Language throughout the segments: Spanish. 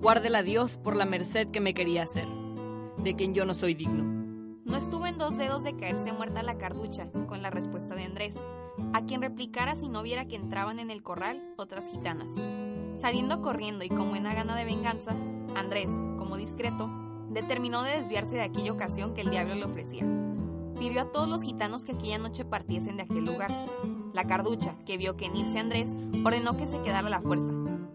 Guárdela Dios por la merced que me quería hacer, de quien yo no soy digno. No estuvo en dos dedos de caerse muerta la carducha, con la respuesta de Andrés, a quien replicara si no viera que entraban en el corral otras gitanas. Saliendo corriendo y con buena gana de venganza, Andrés, como discreto, determinó de desviarse de aquella ocasión que el diablo le ofrecía. Pidió a todos los gitanos que aquella noche partiesen de aquel lugar. La carducha, que vio que en irse Andrés, ordenó que se quedara a la fuerza.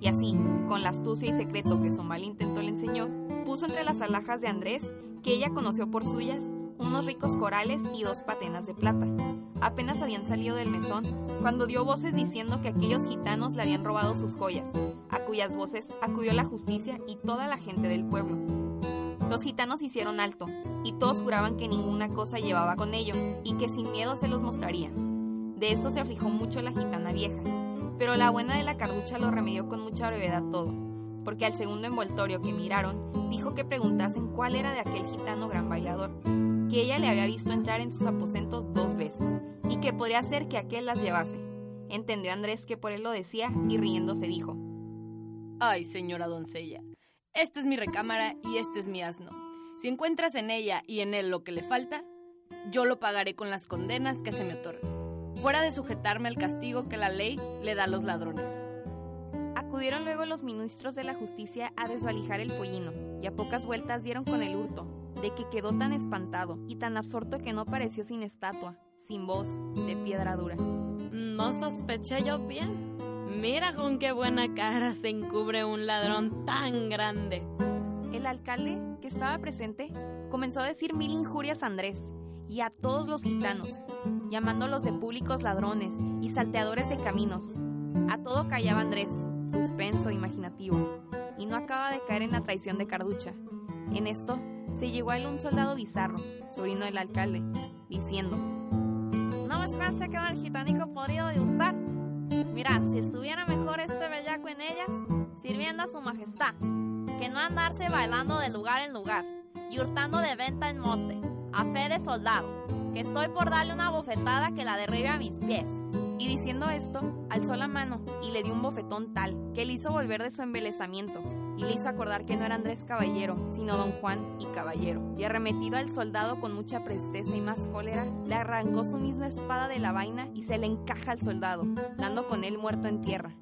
Y así, con la astucia y secreto que su mal intento le enseñó, puso entre las alhajas de Andrés, que ella conoció por suyas, unos ricos corales y dos patenas de plata. Apenas habían salido del mesón cuando dio voces diciendo que aquellos gitanos le habían robado sus joyas, a cuyas voces acudió la justicia y toda la gente del pueblo. Los gitanos hicieron alto, y todos juraban que ninguna cosa llevaba con ello, y que sin miedo se los mostraría. De esto se aflijó mucho la gitana vieja, pero la buena de la carducha lo remedió con mucha brevedad todo, porque al segundo envoltorio que miraron, dijo que preguntasen cuál era de aquel gitano gran bailador, que ella le había visto entrar en sus aposentos dos veces, y que podría ser que aquel las llevase. Entendió Andrés que por él lo decía, y riéndose dijo, Ay, señora doncella, esta es mi recámara y este es mi asno. Si encuentras en ella y en él lo que le falta, yo lo pagaré con las condenas que se me otorguen, fuera de sujetarme al castigo que la ley le da a los ladrones. Acudieron luego los ministros de la justicia a desvalijar el pollino, y a pocas vueltas dieron con el hurto, de que quedó tan espantado y tan absorto que no pareció sin estatua, sin voz, de piedra dura. No sospeché yo bien. Mira con qué buena cara se encubre un ladrón tan grande. El alcalde, que estaba presente, comenzó a decir mil injurias a Andrés y a todos los gitanos, llamándolos de públicos ladrones y salteadores de caminos. A todo callaba Andrés, suspenso, imaginativo, y no acaba de caer en la traición de Carducha. En esto se llegó a él un soldado bizarro, sobrino del alcalde, diciendo: ¿No me esperaste el gitánico podrido de hurtar? Mirad, si estuviera mejor este bellaco en ellas, sirviendo a su majestad, que no andarse bailando de lugar en lugar y hurtando de venta en monte, a fe de soldado, estoy por darle una bofetada que la derribe a mis pies. Y diciendo esto, alzó la mano y le dio un bofetón tal que le hizo volver de su embelezamiento y le hizo acordar que no era Andrés Caballero, sino don Juan y Caballero. Y arremetido al soldado con mucha presteza y más cólera, le arrancó su misma espada de la vaina y se le encaja al soldado, dando con él muerto en tierra.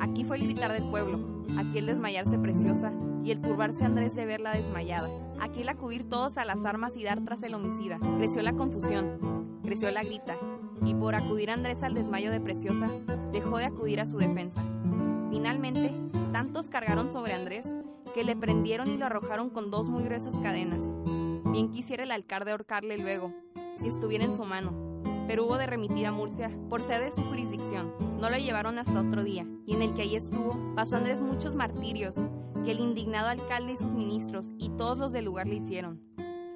Aquí fue el gritar del pueblo, aquí el desmayarse preciosa y el turbarse Andrés de verla desmayada. Aquí el acudir todos a las armas y dar tras el homicida. Creció la confusión, creció la grita, y por acudir Andrés al desmayo de Preciosa, dejó de acudir a su defensa. Finalmente, tantos cargaron sobre Andrés que le prendieron y lo arrojaron con dos muy gruesas cadenas. Bien quisiera el alcalde ahorcarle luego, si estuviera en su mano, pero hubo de remitir a Murcia por ser de su jurisdicción. No lo llevaron hasta otro día, y en el que allí estuvo, pasó Andrés muchos martirios, que el indignado alcalde y sus ministros y todos los del lugar le hicieron.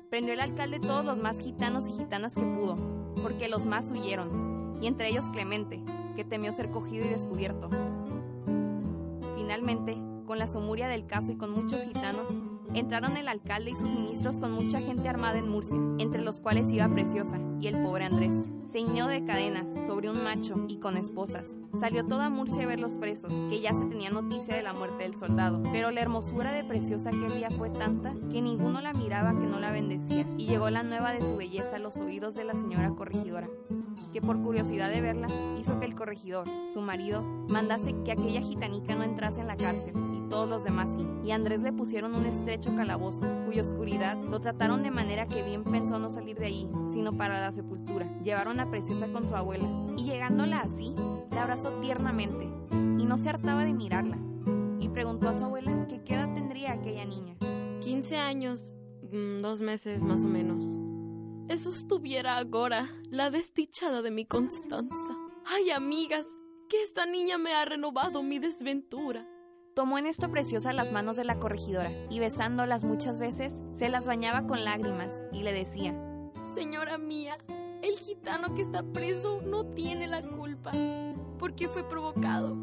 Prendió el alcalde todos los más gitanos y gitanas que pudo, porque los más huyeron, y entre ellos Clemente, que temió ser cogido y descubierto. Finalmente, con la somuria del caso y con muchos gitanos, entraron el alcalde y sus ministros con mucha gente armada en Murcia, entre los cuales iba Preciosa y el pobre Andrés. Ceñido de cadenas sobre un macho y con esposas. Salió toda Murcia a ver los presos, que ya se tenía noticia de la muerte del soldado. Pero la hermosura de Preciosa aquel día fue tanta que ninguno la miraba que no la bendecía. Y llegó la nueva de su belleza a los oídos de la señora corregidora, que por curiosidad de verla hizo que el corregidor, su marido, mandase que aquella gitanica no entrase en la cárcel todos los demás sí. Y Andrés le pusieron un estrecho calabozo, cuya oscuridad lo trataron de manera que bien pensó no salir de ahí, sino para la sepultura. Llevaron a Preciosa con su abuela, y llegándola así, la abrazó tiernamente, y no se hartaba de mirarla. Y preguntó a su abuela qué edad tendría aquella niña. 15 años, mm, dos meses más o menos. Eso estuviera agora, la desdichada de mi Constanza. Ay, amigas, que esta niña me ha renovado mi desventura. Tomó en esto preciosa las manos de la corregidora y besándolas muchas veces, se las bañaba con lágrimas y le decía, Señora mía, el gitano que está preso no tiene la culpa, porque fue provocado.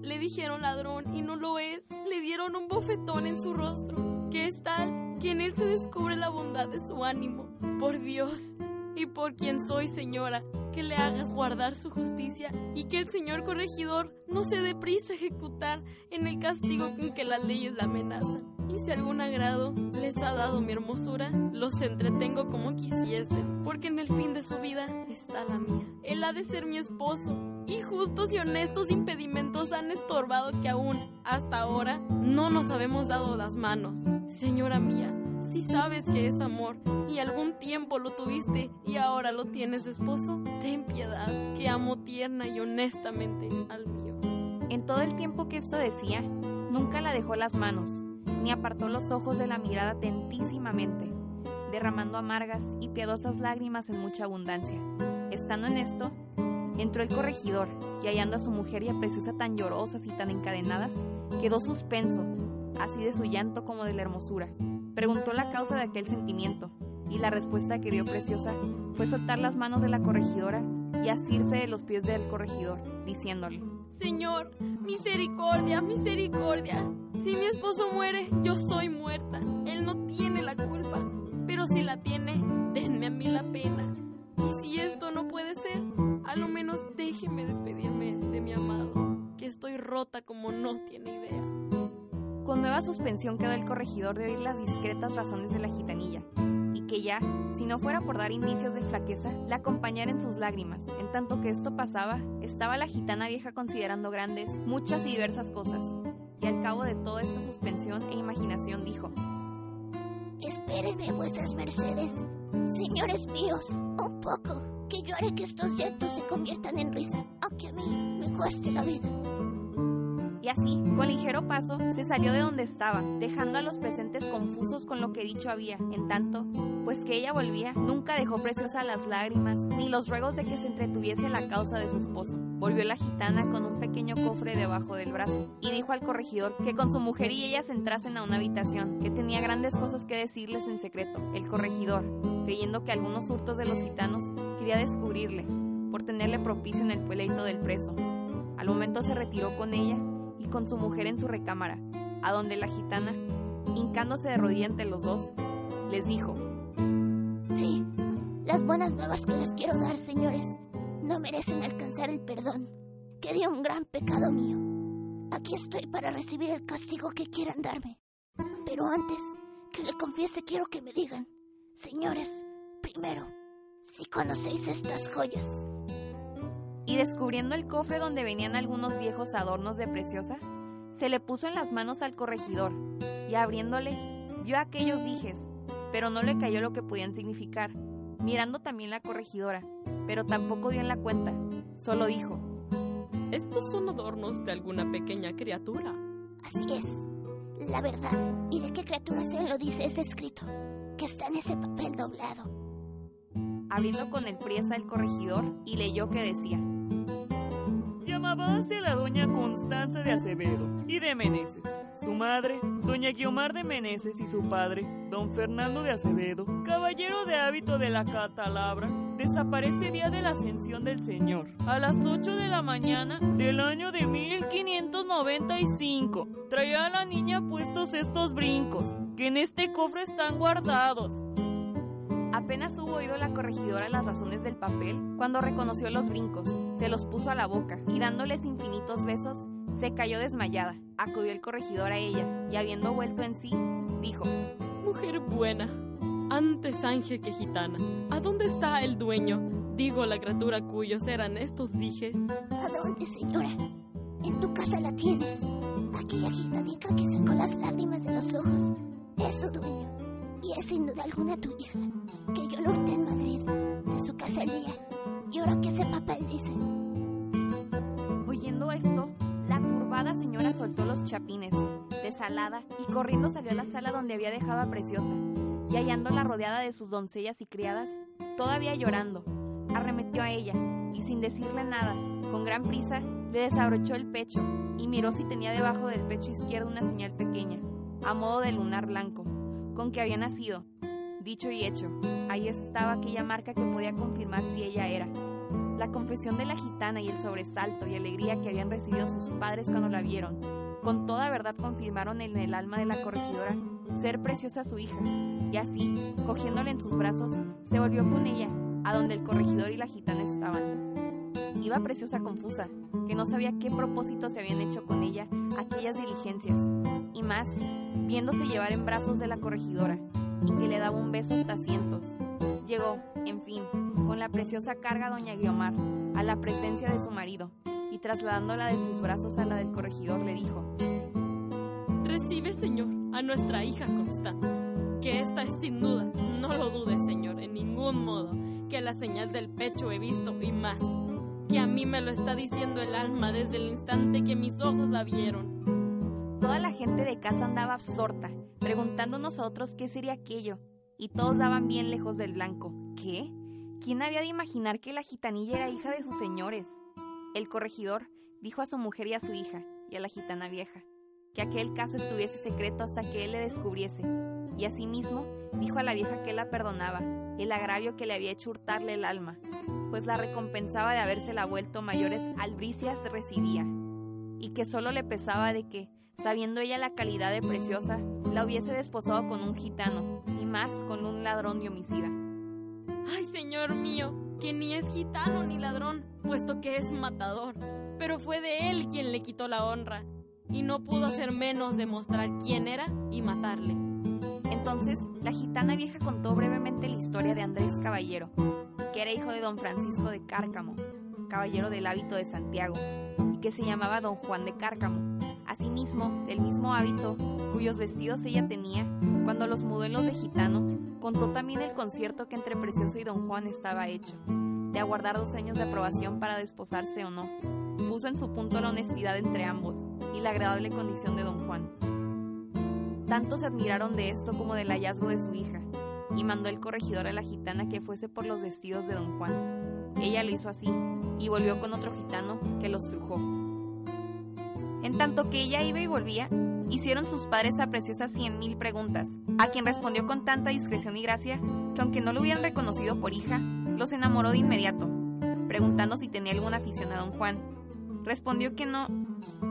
Le dijeron ladrón y no lo es, le dieron un bofetón en su rostro, que es tal que en él se descubre la bondad de su ánimo. Por Dios, y por quien soy, señora, que le hagas guardar su justicia y que el señor corregidor no se dé prisa a ejecutar en el castigo con que las leyes la amenazan. Y si algún agrado les ha dado mi hermosura, los entretengo como quisiesen, porque en el fin de su vida está la mía. Él ha de ser mi esposo, y justos y honestos impedimentos han estorbado que aún, hasta ahora, no nos habemos dado las manos. Señora mía, si sabes que es amor y algún tiempo lo tuviste y ahora lo tienes de esposo, ten piedad, que amo tierna y honestamente al mío. En todo el tiempo que esto decía, nunca la dejó las manos, ni apartó los ojos de la mirada atentísimamente, derramando amargas y piadosas lágrimas en mucha abundancia. Estando en esto, entró el corregidor y hallando a su mujer y a Preciosa tan llorosas y tan encadenadas, quedó suspenso, así de su llanto como de la hermosura. Preguntó la causa de aquel sentimiento, y la respuesta que dio Preciosa fue soltar las manos de la corregidora y asirse de los pies del corregidor, diciéndole, Señor, misericordia, misericordia. Si mi esposo muere, yo soy muerta. Él no tiene la culpa, pero si la tiene, denme a mí la pena. Y si esto no puede ser, a lo menos déjeme despedirme de mi amado, que estoy rota como no tiene idea. Con nueva suspensión quedó el corregidor de oír las discretas razones de la gitanilla, y que ya, si no fuera por dar indicios de flaqueza, la acompañara en sus lágrimas. En tanto que esto pasaba, estaba la gitana vieja considerando grandes, muchas y diversas cosas, y al cabo de toda esta suspensión e imaginación dijo, Espérenme vuestras mercedes, señores míos, un poco, que yo haré que estos llantos se conviertan en risa, aunque a mí me cueste la vida. Y así, con ligero paso, se salió de donde estaba, dejando a los presentes confusos con lo que dicho había. En tanto, pues que ella volvía, nunca dejó preciosa las lágrimas, ni los ruegos de que se entretuviese la causa de su esposo. Volvió la gitana con un pequeño cofre debajo del brazo, y dijo al corregidor que con su mujer y ellas entrasen a una habitación, que tenía grandes cosas que decirles en secreto. El corregidor, creyendo que algunos hurtos de los gitanos quería descubrirle, por tenerle propicio en el pleito del preso. Al momento se retiró con ella con su mujer en su recámara, a donde la gitana, hincándose de rodilla ante los dos, les dijo, Sí, las buenas nuevas que les quiero dar, señores, no merecen alcanzar el perdón, que dio un gran pecado mío. Aquí estoy para recibir el castigo que quieran darme. Pero antes que le confiese quiero que me digan, señores, primero, si conocéis estas joyas. Y descubriendo el cofre donde venían algunos viejos adornos de preciosa, se le puso en las manos al corregidor y abriéndole vio aquellos dijes, pero no le cayó lo que podían significar, mirando también la corregidora, pero tampoco dio en la cuenta, solo dijo, Estos son adornos de alguna pequeña criatura. Así es, la verdad. ¿Y de qué criatura se lo dice ese escrito? Que está en ese papel doblado. abriendo con el priesa el corregidor y leyó que decía, Llamábase la doña Constanza de Acevedo y de Meneses. Su madre, doña Guiomar de Meneses y su padre, don Fernando de Acevedo, caballero de hábito de la Catalabra, desaparece día de la ascensión del Señor, a las 8 de la mañana del año de 1595. Traía a la niña puestos estos brincos, que en este cofre están guardados. Apenas hubo oído la corregidora las razones del papel cuando reconoció los brincos, se los puso a la boca y dándoles infinitos besos, se cayó desmayada. Acudió el corregidor a ella y habiendo vuelto en sí, dijo, Mujer buena, antes ángel que gitana, ¿a dónde está el dueño? Digo la criatura cuyos eran estos dijes. ¿A dónde, señora? En tu casa la tienes. Aquella gitanica que sacó las lágrimas de los ojos es su dueño. Y es sin duda alguna tu hija, que yo lo hurté en Madrid, de su día. Y ahora que ese papel dice, Oyendo esto, la turbada señora soltó los chapines, desalada, y corriendo salió a la sala donde había dejado a Preciosa, y hallándola rodeada de sus doncellas y criadas, todavía llorando, arremetió a ella, y sin decirle nada, con gran prisa, Le desabrochó el pecho y miró si tenía debajo del pecho izquierdo una señal pequeña, a modo de lunar blanco, con que había nacido. Dicho y hecho, ahí estaba aquella marca que podía confirmar si ella era. La confesión de la gitana y el sobresalto y alegría que habían recibido sus padres cuando la vieron, con toda verdad confirmaron en el alma de la corregidora ser preciosa su hija, y así, cogiéndola en sus brazos, se volvió con ella, a donde el corregidor y la gitana estaban. Iba preciosa confusa, que no sabía qué propósito se habían hecho con ella aquellas diligencias, y más, viéndose llevar en brazos de la corregidora, y que le daba un beso hasta cientos. Llegó, en fin, con la preciosa carga doña Guiomar, a la presencia de su marido, y trasladándola de sus brazos a la del corregidor le dijo, Recibe, señor, a nuestra hija Constanza, que esta es sin duda, no lo dudes, señor, en ningún modo, que la señal del pecho he visto y más, que a mí me lo está diciendo el alma desde el instante que mis ojos la vieron. Toda la gente de casa andaba absorta, preguntándonos a otros qué sería aquello, y todos daban bien lejos del blanco. ¿Qué? ¿Quién había de imaginar que la gitanilla era hija de sus señores? El corregidor dijo a su mujer y a su hija, y a la gitana vieja, que aquel caso estuviese secreto hasta que él le descubriese, y asimismo dijo a la vieja que la perdonaba, el agravio que le había hecho hurtarle el alma, pues la recompensaba de habérsela vuelto mayores albricias recibía, y que solo le pesaba de que, sabiendo ella la calidad de preciosa, la hubiese desposado con un gitano, y más con un ladrón de homicida. Ay, señor mío, que ni es gitano ni ladrón, puesto que es matador, pero fue de él quien le quitó la honra, y no pudo hacer menos de mostrar quién era y matarle. Entonces, la gitana vieja contó brevemente la historia de Andrés Caballero, que era hijo de don Francisco de Cárcamo, caballero del hábito de Santiago, y que se llamaba don Juan de Cárcamo. Asimismo, del mismo hábito, cuyos vestidos ella tenía, cuando los mudó en los de gitano, contó también el concierto que entre Precioso y don Juan estaba hecho, de aguardar dos años de aprobación para desposarse o no. Puso en su punto la honestidad entre ambos y la agradable condición de don Juan. Tanto se admiraron de esto como del hallazgo de su hija, y mandó el corregidor a la gitana que fuese por los vestidos de don Juan. Ella lo hizo así, y volvió con otro gitano que los trujó. En tanto que ella iba y volvía, hicieron sus padres a Preciosa cien mil preguntas, a quien respondió con tanta discreción y gracia que aunque no lo hubieran reconocido por hija, los enamoró de inmediato, preguntando si tenía alguna afición a don Juan. Respondió que no,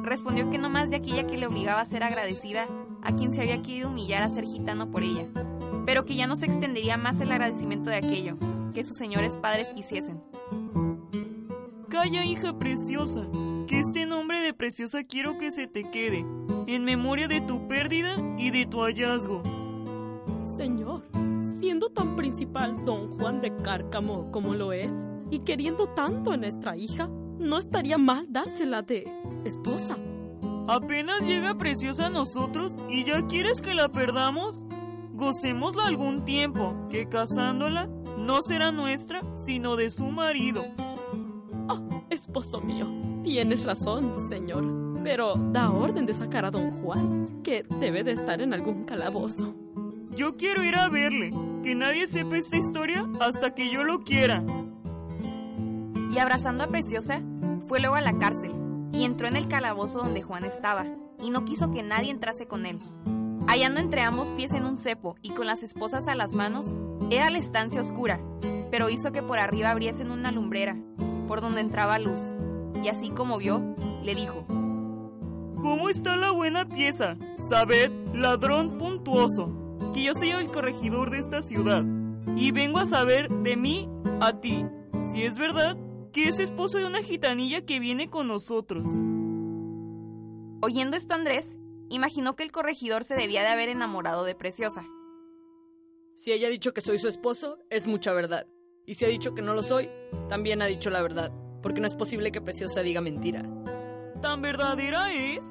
respondió que no más de aquella que le obligaba a ser agradecida a quien se había querido humillar a ser gitano por ella, pero que ya no se extendería más el agradecimiento de aquello que sus señores padres quisiesen. Calla, hija preciosa, que este nombre de preciosa quiero que se te quede, en memoria de tu pérdida y de tu hallazgo. Señor, siendo tan principal don Juan de Cárcamo como lo es, y queriendo tanto a nuestra hija, no estaría mal dársela de esposa. Apenas llega preciosa a nosotros y ya quieres que la perdamos. Gocémosla algún tiempo, que casándola no será nuestra, sino de su marido. Ah, esposo mío, tienes razón, señor. Pero da orden de sacar a don Juan, que debe de estar en algún calabozo. Yo quiero ir a verle. Que nadie sepa esta historia hasta que yo lo quiera. Y abrazando a Preciosa, fue luego a la cárcel y entró en el calabozo donde Juan estaba, y no quiso que nadie entrase con él. Hallando entre ambos pies en un cepo y con las esposas a las manos, era la estancia oscura, pero hizo que por arriba abriesen una lumbrera, por donde entraba luz, y así como vio, le dijo, ¿Cómo está la buena pieza? Sabed, ladrón puntuoso, que yo soy el corregidor de esta ciudad, y vengo a saber de mí a ti, si es verdad que es esposo de una gitanilla que viene con nosotros. Oyendo esto Andrés, imaginó que el corregidor se debía de haber enamorado de Preciosa. Si ella ha dicho que soy su esposo, es mucha verdad. Y si ha dicho que no lo soy, también ha dicho la verdad, porque no es posible que Preciosa diga mentira. ¿Tan verdadera es?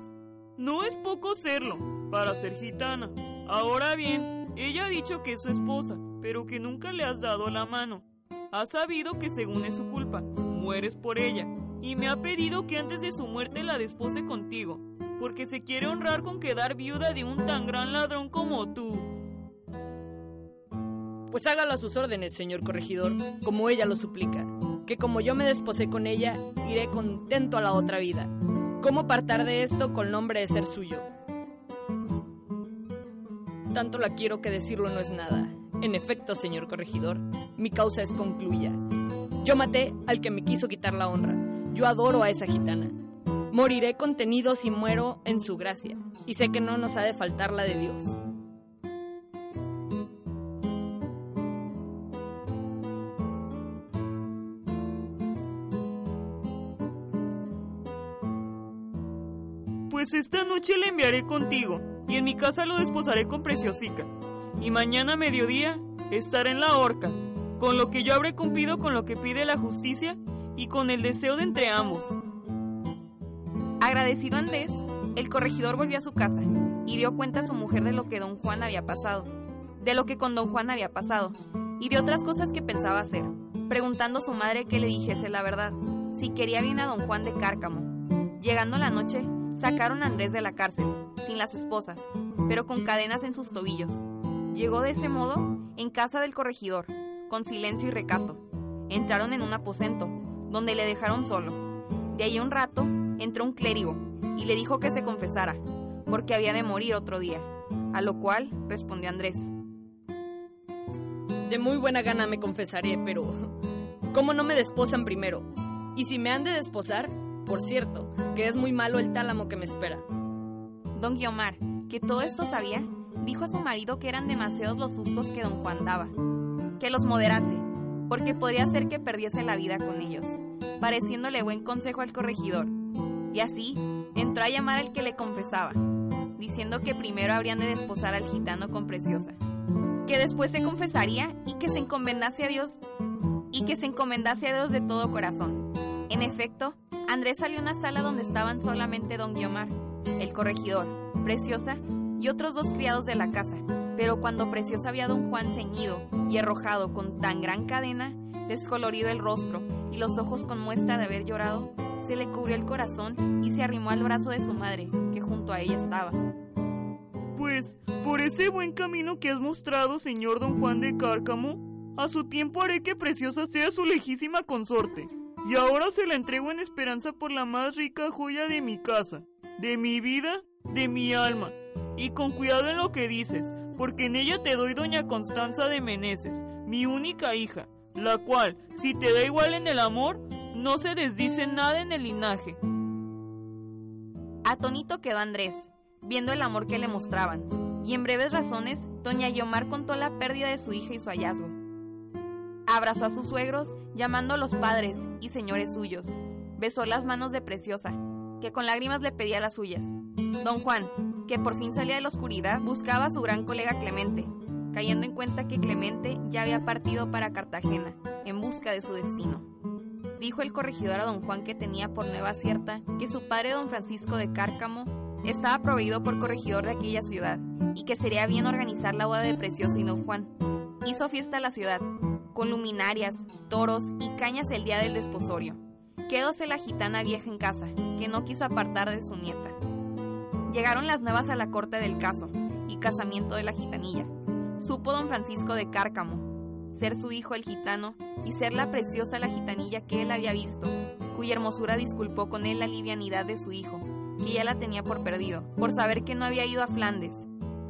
No es poco serlo, para ser gitana. Ahora bien, ella ha dicho que es su esposa, pero que nunca le has dado la mano. Ha sabido que según es su culpa, mueres por ella, y me ha pedido que antes de su muerte la despose contigo, porque se quiere honrar con quedar viuda de un tan gran ladrón como tú. Pues hágalo a sus órdenes, señor corregidor, como ella lo suplica, que como yo me desposé con ella, iré contento a la otra vida. ¿Cómo apartar de esto con nombre de ser suyo? Tanto la quiero que decirlo no es nada. En efecto, señor corregidor, mi causa es concluya. Yo maté al que me quiso quitar la honra. Yo adoro a esa gitana. Moriré contenido si muero en su gracia, y sé que no nos ha de faltar la de Dios. Pues esta noche le enviaré contigo, y en mi casa lo desposaré con Preciosica. Y mañana a mediodía estará en la horca, con lo que yo habré cumplido con lo que pide la justicia y con el deseo de entre ambos. Agradecido Andrés, el corregidor volvió a su casa y dio cuenta a su mujer de lo que don Juan había pasado, de lo que con don Juan había pasado, y de otras cosas que pensaba hacer, preguntando a su madre que le dijese la verdad, si quería bien a don Juan de Cárcamo. Llegando la noche, sacaron a Andrés de la cárcel, sin las esposas, pero con cadenas en sus tobillos. Llegó de ese modo en casa del corregidor, con silencio y recato. Entraron en un aposento, donde le dejaron solo. De allí un rato entró un clérigo y le dijo que se confesara, porque había de morir otro día. A lo cual respondió Andrés. De muy buena gana me confesaré, pero ¿cómo no me desposan primero? Y si me han de desposar, por cierto, que es muy malo el tálamo que me espera. Don Guiomar, que todo esto sabía, dijo a su marido que eran demasiados los sustos que don Juan daba, que los moderase, porque podría ser que perdiese la vida con ellos, pareciéndole buen consejo al corregidor. Y así entró a llamar al que le confesaba, diciendo que primero habrían de desposar al gitano con preciosa, que después se confesaría y que se encomendase a Dios y que se encomendase a Dios de todo corazón. En efecto, Andrés salió a una sala donde estaban solamente don Guiomar, el corregidor, Preciosa y otros dos criados de la casa. Pero cuando Preciosa vio a don Juan ceñido y arrojado con tan gran cadena, descolorido el rostro y los ojos con muestra de haber llorado, se le cubrió el corazón y se arrimó al brazo de su madre, que junto a ella estaba. Pues, por ese buen camino que has mostrado, señor don Juan de Cárcamo, a su tiempo haré que Preciosa sea su lejísima consorte. Y ahora se la entrego en esperanza por la más rica joya de mi casa, de mi vida, de mi alma. Y con cuidado en lo que dices, porque en ella te doy doña Constanza de Meneses, mi única hija, la cual, si te da igual en el amor, no se desdice nada en el linaje. Atónito quedó Andrés, viendo el amor que le mostraban, y en breves razones, doña Guiomar contó la pérdida de su hija y su hallazgo. Abrazó a sus suegros, llamando a los padres y señores suyos. Besó las manos de Preciosa, que con lágrimas le pedía las suyas. Don Juan, que por fin salía de la oscuridad, buscaba a su gran colega Clemente, cayendo en cuenta que Clemente ya había partido para Cartagena, en busca de su destino. Dijo el corregidor a don Juan que tenía por nueva cierta que su padre don Francisco de Cárcamo estaba proveído por corregidor de aquella ciudad y que sería bien organizar la boda de Preciosa y don Juan. Hizo fiesta a la ciudad, con luminarias, toros y cañas el día del desposorio. Quedóse la gitana vieja en casa, que no quiso apartar de su nieta. Llegaron las nuevas a la corte del caso y casamiento de la gitanilla. Supo don Francisco de Cárcamo ser su hijo el gitano y ser la preciosa la gitanilla que él había visto, cuya hermosura disculpó con él la livianidad de su hijo, que ya la tenía por perdido, por saber que no había ido a Flandes,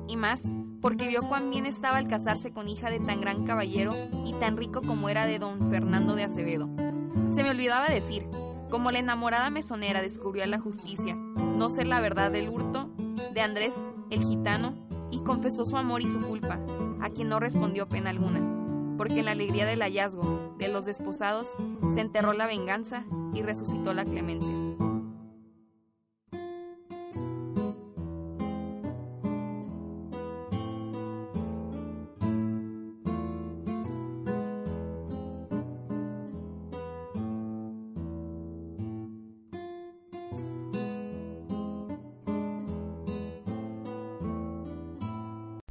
y más porque vio cuán bien estaba al casarse con hija de tan gran caballero y tan rico como era de don Fernando de Acevedo. Se me olvidaba decir, como la enamorada mesonera descubrió a la justicia no ser la verdad del hurto de Andrés el gitano y confesó su amor y su culpa, a quien no respondió pena alguna, porque en la alegría del hallazgo de los desposados se enterró la venganza y resucitó la clemencia.